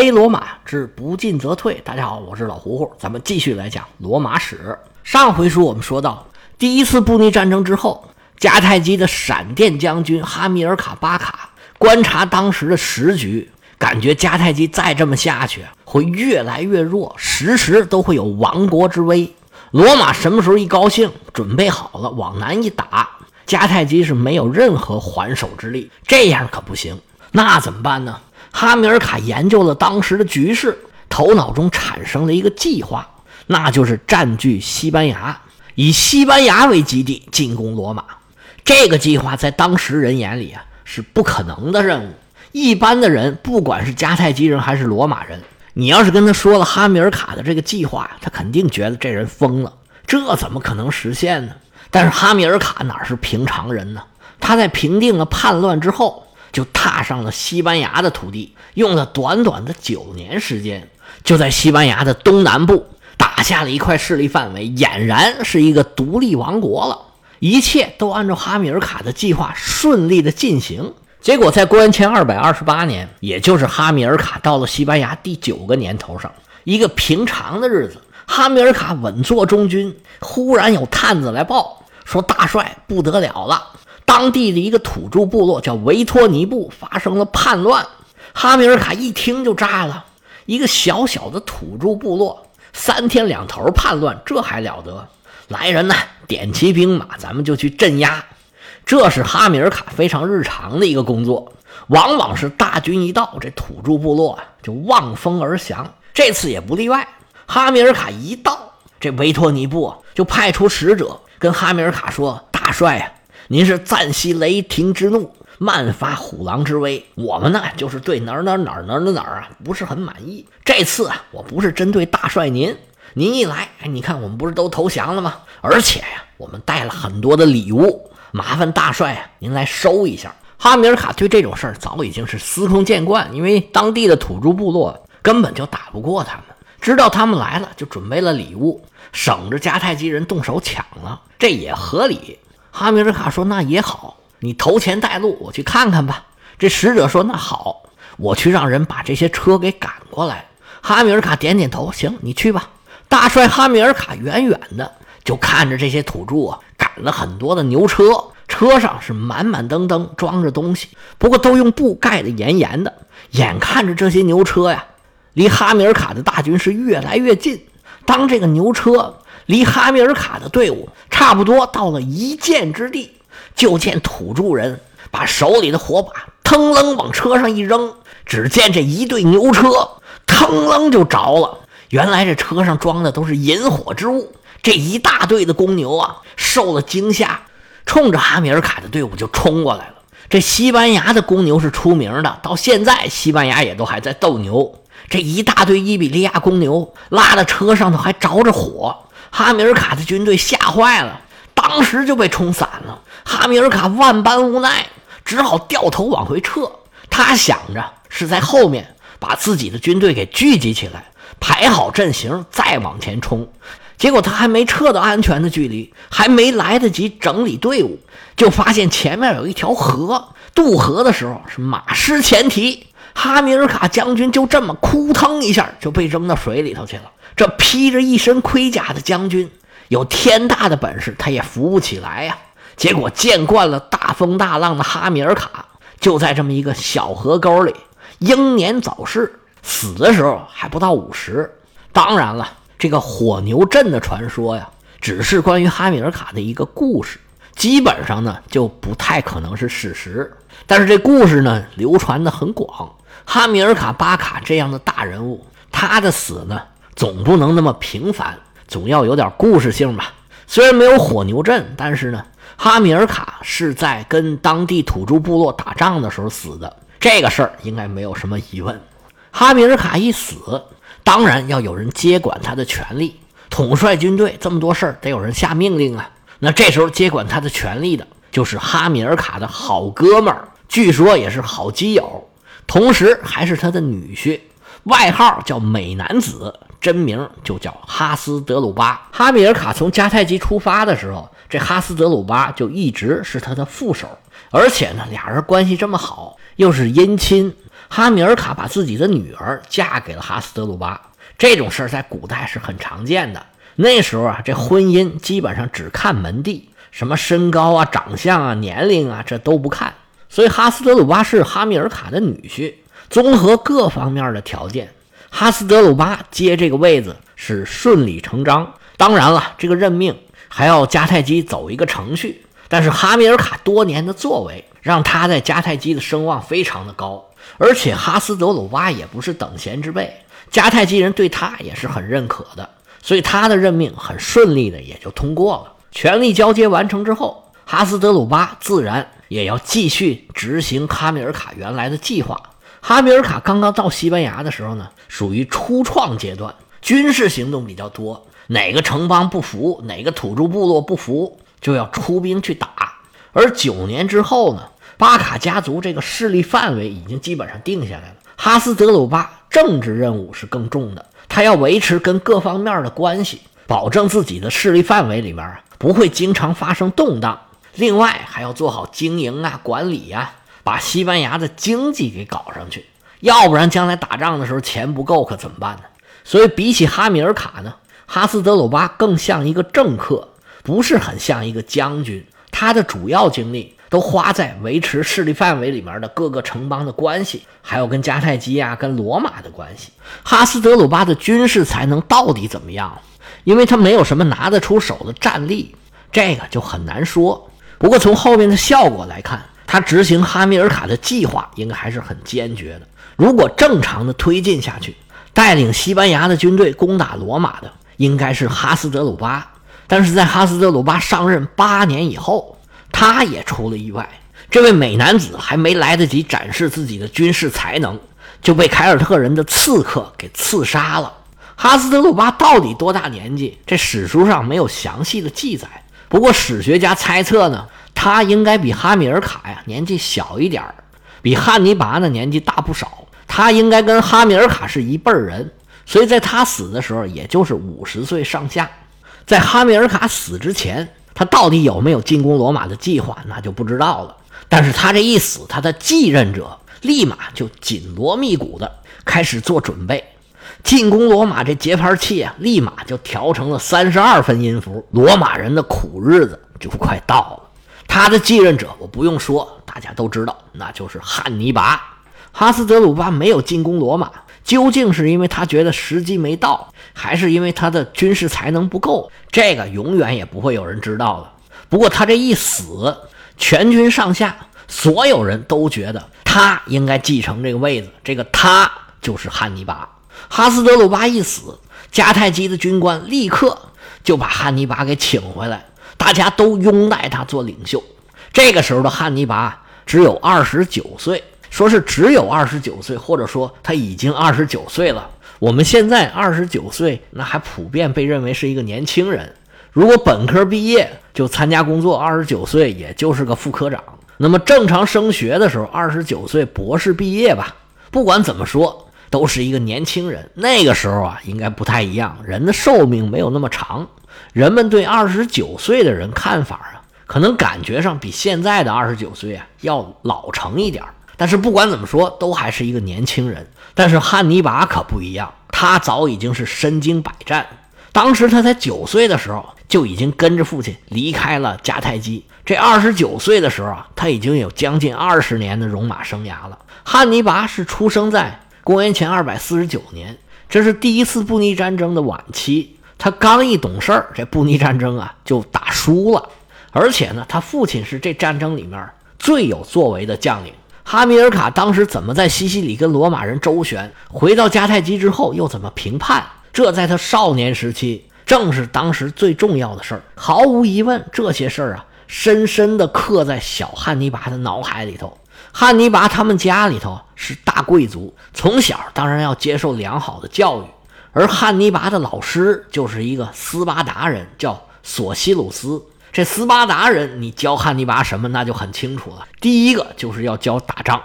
黑罗马之不进则退。大家好，我是老胡胡，咱们继续来讲罗马史。上回书我们说到，第一次布匿战争之后，迦太基的闪电将军哈米尔卡巴卡观察当时的时局，感觉迦太基再这么下去会越来越弱，时时都会有亡国之危。罗马什么时候一高兴，准备好了往南一打，迦太基是没有任何还手之力。这样可不行，那怎么办呢？哈米尔卡研究了当时的局势，头脑中产生了一个计划，那就是占据西班牙，以西班牙为基地进攻罗马。这个计划在当时人眼里啊是不可能的任务。一般的人，不管是迦太基人还是罗马人。你要是跟他说了哈米尔卡的这个计划，他肯定觉得这人疯了，这怎么可能实现呢？但是哈米尔卡哪是平常人呢？他在平定了叛乱之后，就踏上了西班牙的土地，用了短短的九年时间，就在西班牙的东南部打下了一块势力范围，俨然是一个独立王国了。一切都按照哈米尔卡的计划顺利的进行。结果在公元前二百二十八年，也就是哈米尔卡到了西班牙第九个年头上，一个平常的日子，哈米尔卡稳坐中军，忽然有探子来报说，大帅不得了了，当地的一个土著部落叫维托尼布发生了叛乱。哈米尔卡一听就炸了，一个小小的土著部落，三天两头叛乱，这还了得？来人呐，点齐兵马，咱们就去镇压。这是哈米尔卡非常日常的一个工作，往往是大军一到，这土著部落啊就望风而降。这次也不例外。哈米尔卡一到，这维托尼布就派出使者跟哈米尔卡说：“大帅呀，您是暂息雷霆之怒，慢发虎狼之威。我们呢，就是对哪儿哪儿哪儿哪儿哪儿啊不是很满意。这次啊，我不是针对大帅您，您一来，哎，你看我们不是都投降了吗？而且呀，我们带了很多的礼物。”麻烦大帅啊，您来收一下。哈米尔卡对这种事儿早已经是司空见惯，因为当地的土著部落根本就打不过他们，知道他们来了，就准备了礼物，省着迦太基人动手抢了，这也合理。哈米尔卡说：“那也好，你投钱带路，我去看看吧。”这使者说：“那好，我去让人把这些车给赶过来。”哈米尔卡点点头：“行，你去吧。”大帅哈米尔卡远远的就看着这些土著啊。赶了很多的牛车，车上是满满登登装着东西，不过都用布盖得严严的。眼看着这些牛车呀，离哈米尔卡的大军是越来越近。当这个牛车离哈米尔卡的队伍差不多到了一箭之地，就见土著人把手里的火把腾楞往车上一扔，只见这一队牛车腾楞就着了。原来这车上装的都是引火之物。这一大队的公牛啊，受了惊吓，冲着哈米尔卡的队伍就冲过来了。这西班牙的公牛是出名的，到现在西班牙也都还在斗牛。这一大堆伊比利亚公牛拉的车上头还着着火，哈米尔卡的军队吓坏了，当时就被冲散了。哈米尔卡万般无奈，只好掉头往回撤。他想着是在后面把自己的军队给聚集起来，排好阵型，再往前冲。结果他还没撤到安全的距离，还没来得及整理队伍，就发现前面有一条河。渡河的时候是马失前蹄，哈米尔卡将军就这么扑腾一下就被扔到水里头去了。这披着一身盔甲的将军，有天大的本事他也扶不起来呀。结果见惯了大风大浪的哈米尔卡，就在这么一个小河沟里英年早逝，死的时候还不到五十。当然了。这个火牛阵的传说呀，只是关于哈米尔卡的一个故事，基本上呢就不太可能是事实。但是这故事呢流传的很广，哈米尔卡巴卡这样的大人物，他的死呢总不能那么平凡，总要有点故事性吧。虽然没有火牛阵，但是呢，哈米尔卡是在跟当地土著部落打仗的时候死的，这个事儿应该没有什么疑问。哈米尔卡一死。当然要有人接管他的权力，统帅军队这么多事儿得有人下命令啊。那这时候接管他的权力的就是哈米尔卡的好哥们儿，据说也是好基友，同时还是他的女婿，外号叫美男子，真名就叫哈斯德鲁巴。哈米尔卡从迦太基出发的时候，这哈斯德鲁巴就一直是他的副手，而且呢，俩人关系这么好，又是姻亲。哈米尔卡把自己的女儿嫁给了哈斯德鲁巴。这种事儿在古代是很常见的。那时候啊，这婚姻基本上只看门第，什么身高啊、长相啊、年龄啊，这都不看。所以哈斯德鲁巴是哈米尔卡的女婿，综合各方面的条件，哈斯德鲁巴接这个位子是顺理成章。当然了，这个任命还要迦太基走一个程序。但是哈米尔卡多年的作为，让他在迦太基的声望非常的高，而且哈斯德鲁巴也不是等闲之辈，迦太基人对他也是很认可的，所以他的任命很顺利的也就通过了。权力交接完成之后，哈斯德鲁巴自然也要继续执行哈米尔卡原来的计划。哈米尔卡刚刚到西班牙的时候呢，属于初创阶段，军事行动比较多，哪个城邦不服，哪个土著部落不服。就要出兵去打，而九年之后呢，巴卡家族这个势力范围已经基本上定下来了。哈斯德鲁巴政治任务是更重的，他要维持跟各方面的关系，保证自己的势力范围里面啊不会经常发生动荡。另外还要做好经营啊、管理呀，把西班牙的经济给搞上去，要不然将来打仗的时候钱不够可怎么办呢？所以比起哈米尔卡呢，哈斯德鲁巴更像一个政客。不是很像一个将军，他的主要精力都花在维持势力范围里面的各个城邦的关系，还有跟迦太基啊、跟罗马的关系。哈斯德鲁巴的军事才能到底怎么样？因为他没有什么拿得出手的战力，这个就很难说。不过从后面的效果来看，他执行哈米尔卡的计划应该还是很坚决的。如果正常的推进下去，带领西班牙的军队攻打罗马的应该是哈斯德鲁巴。但是在哈斯德鲁巴上任八年以后，他也出了意外。这位美男子还没来得及展示自己的军事才能，就被凯尔特人的刺客给刺杀了。哈斯德鲁巴到底多大年纪？这史书上没有详细的记载。不过史学家猜测呢，他应该比哈米尔卡呀年纪小一点儿，比汉尼拔呢年纪大不少。他应该跟哈米尔卡是一辈人，所以在他死的时候，也就是五十岁上下。在哈米尔卡死之前，他到底有没有进攻罗马的计划，那就不知道了。但是他这一死，他的继任者立马就紧锣密鼓的开始做准备，进攻罗马这节拍器啊，立马就调成了三十二分音符。罗马人的苦日子就快到了。他的继任者，我不用说，大家都知道，那就是汉尼拔。哈斯德鲁巴没有进攻罗马。究竟是因为他觉得时机没到，还是因为他的军事才能不够？这个永远也不会有人知道的。不过他这一死，全军上下所有人都觉得他应该继承这个位子。这个他就是汉尼拔。哈斯德鲁巴一死，迦太基的军官立刻就把汉尼拔给请回来，大家都拥戴他做领袖。这个时候的汉尼拔只有二十九岁。说是只有二十九岁，或者说他已经二十九岁了。我们现在二十九岁，那还普遍被认为是一个年轻人。如果本科毕业就参加工作，二十九岁也就是个副科长。那么正常升学的时候，二十九岁博士毕业吧。不管怎么说，都是一个年轻人。那个时候啊，应该不太一样，人的寿命没有那么长。人们对二十九岁的人看法啊，可能感觉上比现在的二十九岁啊要老成一点。但是不管怎么说，都还是一个年轻人。但是汉尼拔可不一样，他早已经是身经百战。当时他才九岁的时候，就已经跟着父亲离开了迦太基。这二十九岁的时候啊，他已经有将近二十年的戎马生涯了。汉尼拔是出生在公元前二百四十九年，这是第一次布匿战争的晚期。他刚一懂事儿，这布匿战争啊就打输了。而且呢，他父亲是这战争里面最有作为的将领。哈米尔卡当时怎么在西西里跟罗马人周旋？回到迦太基之后又怎么平叛？这在他少年时期正是当时最重要的事儿。毫无疑问，这些事儿啊，深深地刻在小汉尼拔的脑海里头。汉尼拔他们家里头是大贵族，从小当然要接受良好的教育。而汉尼拔的老师就是一个斯巴达人，叫索西鲁斯。这斯巴达人，你教汉尼拔什么，那就很清楚了。第一个就是要教打仗。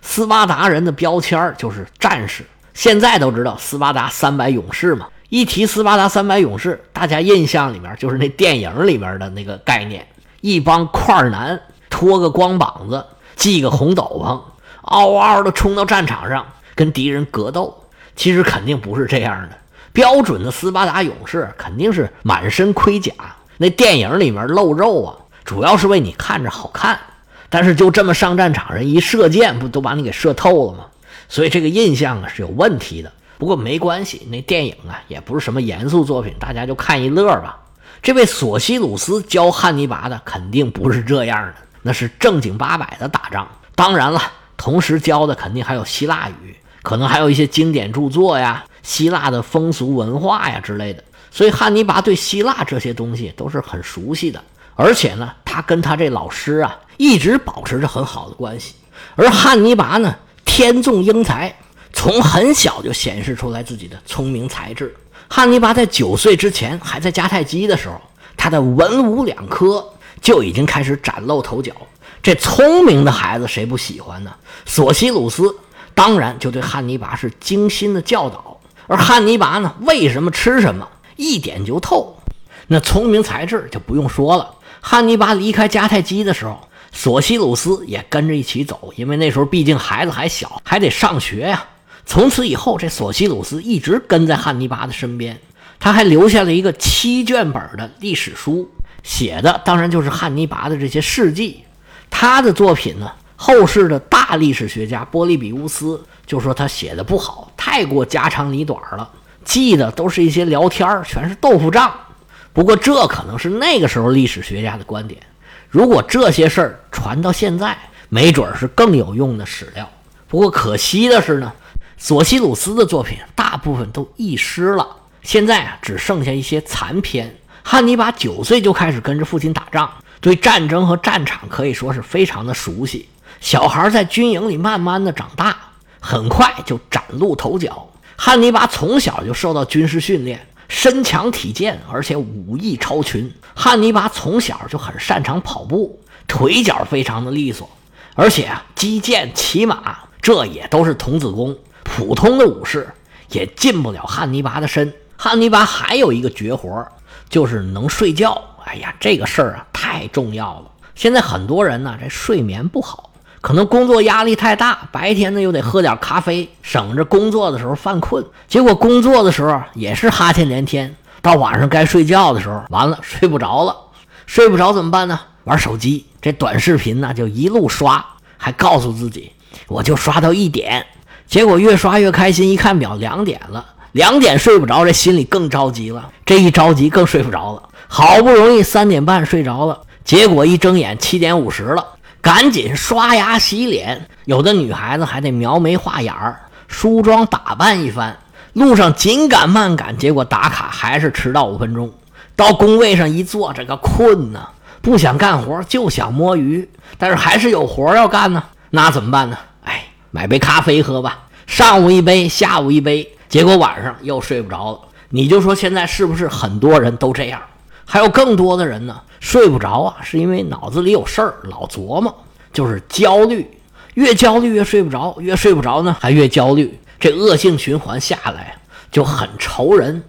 斯巴达人的标签就是战士。现在都知道斯巴达三百勇士嘛，一提斯巴达三百勇士，大家印象里面就是那电影里面的那个概念：一帮块男，拖个光膀子，系个红斗篷，嗷嗷的冲到战场上跟敌人格斗。其实肯定不是这样的，标准的斯巴达勇士肯定是满身盔甲。那电影里面露肉啊，主要是为你看着好看。但是就这么上战场，人一射箭不都把你给射透了吗？所以这个印象啊是有问题的。不过没关系，那电影啊也不是什么严肃作品，大家就看一乐吧。这位索西鲁斯教汉尼拔的肯定不是这样的，那是正经八百的打仗。当然了，同时教的肯定还有希腊语，可能还有一些经典著作呀、希腊的风俗文化呀之类的。所以汉尼拔对希腊这些东西都是很熟悉的，而且呢，他跟他这老师啊。一直保持着很好的关系，而汉尼拔呢，天纵英才，从很小就显示出来自己的聪明才智。汉尼拔在九岁之前还在迦太基的时候，他的文武两科就已经开始崭露头角。这聪明的孩子谁不喜欢呢？索西鲁斯当然就对汉尼拔是精心的教导，而汉尼拔呢，为什么吃什么一点就透，那聪明才智就不用说了。汉尼拔离开迦太基的时候。索西鲁斯也跟着一起走，因为那时候毕竟孩子还小，还得上学呀。从此以后，这索西鲁斯一直跟在汉尼拔的身边。他还留下了一个七卷本的历史书，写的当然就是汉尼拔的这些事迹。他的作品呢，后世的大历史学家波利比乌斯就说他写的不好，太过家长里短了，记的都是一些聊天全是豆腐账。不过这可能是那个时候历史学家的观点。如果这些事儿传到现在，没准儿是更有用的史料。不过可惜的是呢，索西鲁斯的作品大部分都遗失了，现在啊只剩下一些残篇。汉尼拔九岁就开始跟着父亲打仗，对战争和战场可以说是非常的熟悉。小孩在军营里慢慢的长大，很快就崭露头角。汉尼拔从小就受到军事训练。身强体健，而且武艺超群。汉尼拔从小就很擅长跑步，腿脚非常的利索，而且啊，击剑、骑马，这也都是童子功。普通的武士也进不了汉尼拔的身。汉尼拔还有一个绝活，就是能睡觉。哎呀，这个事儿啊，太重要了。现在很多人呢，这睡眠不好。可能工作压力太大，白天呢又得喝点咖啡，省着工作的时候犯困。结果工作的时候也是哈欠连天，到晚上该睡觉的时候，完了睡不着了。睡不着怎么办呢？玩手机，这短视频呢就一路刷，还告诉自己我就刷到一点。结果越刷越开心，一看表两点了，两点睡不着，这心里更着急了。这一着急更睡不着了。好不容易三点半睡着了，结果一睁眼七点五十了。赶紧刷牙洗脸，有的女孩子还得描眉画眼儿、梳妆打扮一番。路上紧赶慢赶，结果打卡还是迟到五分钟。到工位上一坐，这个困呐，不想干活，就想摸鱼，但是还是有活要干呢。那怎么办呢？哎，买杯咖啡喝吧，上午一杯，下午一杯，结果晚上又睡不着了。你就说现在是不是很多人都这样？还有更多的人呢？睡不着啊，是因为脑子里有事儿，老琢磨，就是焦虑，越焦虑越睡不着，越睡不着呢还越焦虑，这恶性循环下来就很愁人。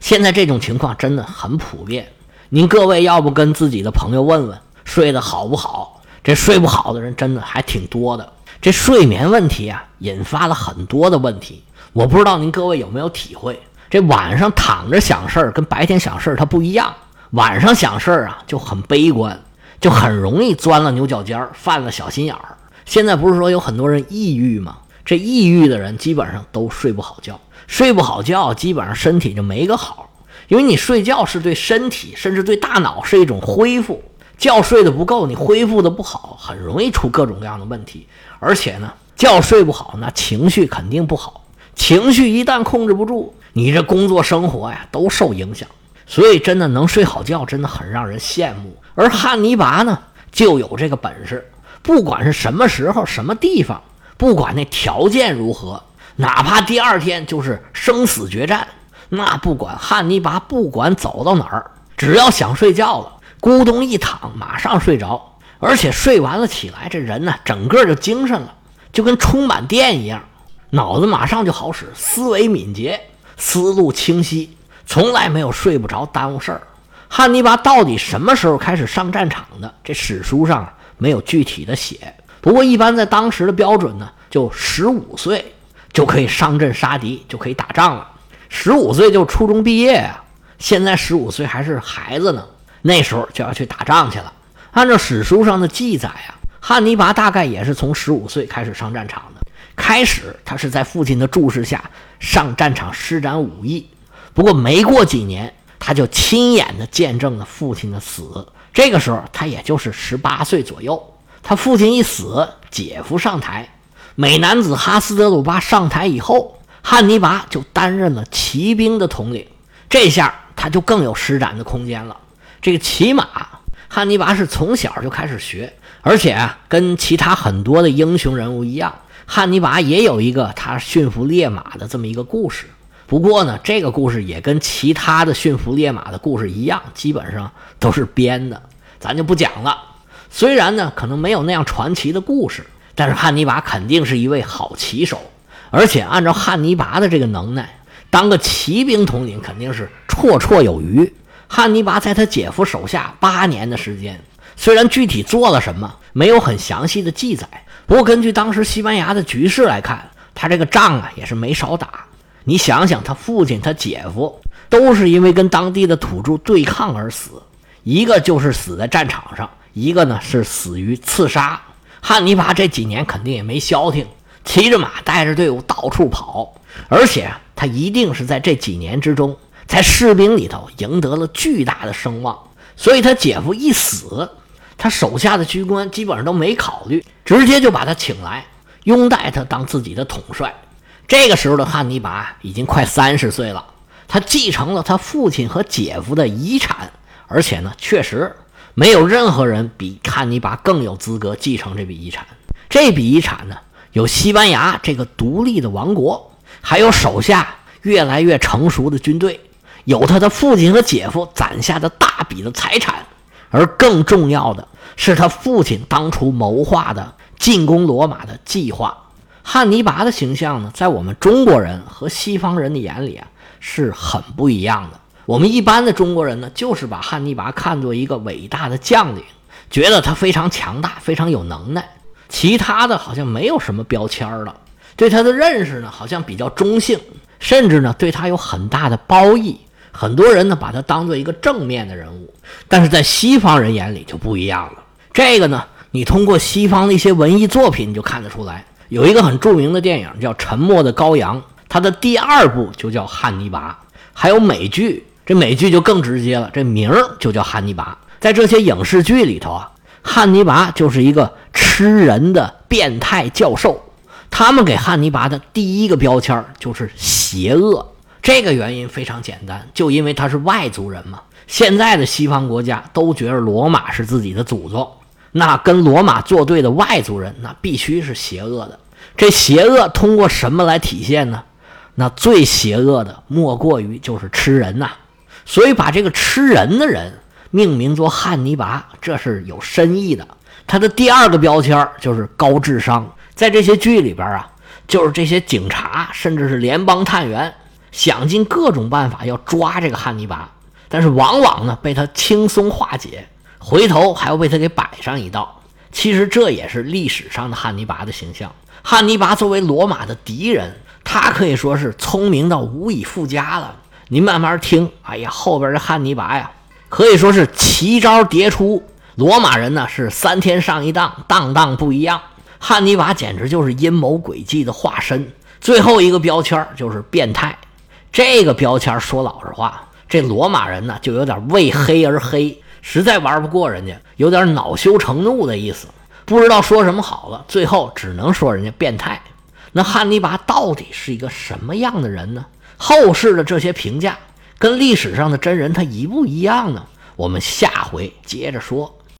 现在这种情况真的很普遍，您各位要不跟自己的朋友问问，睡得好不好？这睡不好的人真的还挺多的。这睡眠问题啊，引发了很多的问题。我不知道您各位有没有体会，这晚上躺着想事儿跟白天想事儿它不一样。晚上想事儿啊，就很悲观，就很容易钻了牛角尖儿，犯了小心眼儿。现在不是说有很多人抑郁吗？这抑郁的人基本上都睡不好觉，睡不好觉，基本上身体就没个好。因为你睡觉是对身体，甚至对大脑是一种恢复。觉睡得不够，你恢复的不好，很容易出各种各样的问题。而且呢，觉睡不好，那情绪肯定不好。情绪一旦控制不住，你这工作生活呀都受影响。所以，真的能睡好觉，真的很让人羡慕。而汉尼拔呢，就有这个本事。不管是什么时候、什么地方，不管那条件如何，哪怕第二天就是生死决战，那不管汉尼拔不管走到哪儿，只要想睡觉了，咕咚一躺，马上睡着。而且睡完了起来，这人呢，整个就精神了，就跟充满电一样，脑子马上就好使，思维敏捷，思路清晰。从来没有睡不着耽误事儿。汉尼拔到底什么时候开始上战场的？这史书上没有具体的写。不过一般在当时的标准呢，就十五岁就可以上阵杀敌，就可以打仗了。十五岁就初中毕业呀，现在十五岁还是孩子呢，那时候就要去打仗去了。按照史书上的记载啊，汉尼拔大概也是从十五岁开始上战场的。开始他是在父亲的注视下上战场施展武艺，不过没过几年，他就亲眼的见证了父亲的死。这个时候他也就是十八岁左右。他父亲一死，姐夫上台，美男子哈斯德鲁巴上台以后，汉尼拔就担任了骑兵的统领。这下他就更有施展的空间了。这个骑马，汉尼拔是从小就开始学，而且啊，跟其他很多的英雄人物一样，汉尼拔也有一个他驯服烈马的这么一个故事。不过呢，这个故事也跟其他的驯服烈马的故事一样，基本上都是编的，咱就不讲了。虽然呢，可能没有那样传奇的故事，但是汉尼拔肯定是一位好骑手，而且按照汉尼拔的这个能耐，当个骑兵统领肯定是绰绰有余。汉尼拔在他姐夫手下八年的时间，虽然具体做了什么没有很详细的记载，不过根据当时西班牙的局势来看，他这个仗啊也是没少打。你想想，他父亲、他姐夫都是因为跟当地的土著对抗而死，一个就是死在战场上。一个呢是死于刺杀，汉尼拔这几年肯定也没消停，骑着马带着队伍到处跑，而且他一定是在这几年之中，在士兵里头赢得了巨大的声望。所以他姐夫一死，他手下的军官基本上都没考虑，直接就把他请来，拥戴他当自己的统帅。这个时候的汉尼拔已经快三十岁了，他继承了他父亲和姐夫的遗产，而且呢，确实。没有任何人比汉尼拔更有资格继承这笔遗产。这笔遗产呢，有西班牙这个独立的王国，还有手下越来越成熟的军队，有他的父亲和姐夫攒下的大笔的财产，而更重要的是他父亲当初谋划的进攻罗马的计划。汉尼拔的形象呢，在我们中国人和西方人的眼里啊，是很不一样的。我们一般的中国人呢，就是把汉尼拔看作一个伟大的将领，觉得他非常强大，非常有能耐。其他的好像没有什么标签了。对他的认识呢，好像比较中性，甚至呢对他有很大的褒义。很多人呢把他当做一个正面的人物，但是在西方人眼里就不一样了。这个呢，你通过西方的一些文艺作品你就看得出来。有一个很著名的电影叫《沉默的羔羊》，它的第二部就叫《汉尼拔》，还有美剧。这美剧就更直接了，这名儿就叫汉尼拔。在这些影视剧里头啊，汉尼拔就是一个吃人的变态教授。他们给汉尼拔的第一个标签就是邪恶。这个原因非常简单，就因为他是外族人嘛。现在的西方国家都觉得罗马是自己的祖宗，那跟罗马作对的外族人，那必须是邪恶的。这邪恶通过什么来体现呢？那最邪恶的莫过于就是吃人呐。所以把这个吃人的人命名作汉尼拔，这是有深意的。他的第二个标签就是高智商，在这些剧里边啊，就是这些警察甚至是联邦探员想尽各种办法要抓这个汉尼拔，但是往往呢被他轻松化解，回头还要被他给摆上一道。其实这也是历史上的汉尼拔的形象。汉尼拔作为罗马的敌人，他可以说是聪明到无以复加了。您慢慢听，哎呀，后边这汉尼拔呀，可以说是奇招迭出。罗马人呢是三天上一当，当当不一样。汉尼拔简直就是阴谋诡计的化身。最后一个标签就是变态。这个标签说老实话，这罗马人呢就有点为黑而黑，实在玩不过人家，有点恼羞成怒的意思，不知道说什么好了，最后只能说人家变态。那汉尼拔到底是一个什么样的人呢？后世的这些评价跟历史上的真人他一不一样呢？我们下回接着说。